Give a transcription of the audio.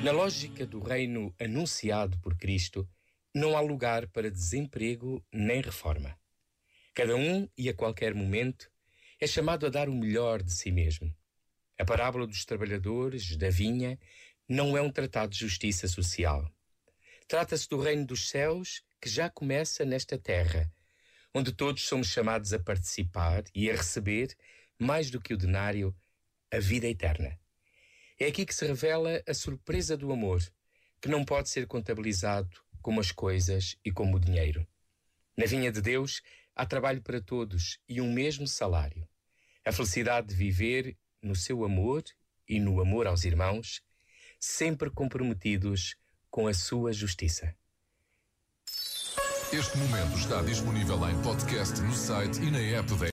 Na lógica do reino anunciado por Cristo, não há lugar para desemprego nem reforma. Cada um e a qualquer momento é chamado a dar o melhor de si mesmo. A parábola dos trabalhadores da vinha não é um tratado de justiça social. Trata-se do reino dos céus que já começa nesta terra, onde todos somos chamados a participar e a receber, mais do que o denário, a vida eterna. É aqui que se revela a surpresa do amor, que não pode ser contabilizado como as coisas e como o dinheiro. Na vinha de Deus há trabalho para todos e um mesmo salário. A felicidade de viver no seu amor e no amor aos irmãos, sempre comprometidos com a sua justiça. Este momento está disponível em podcast no site e na app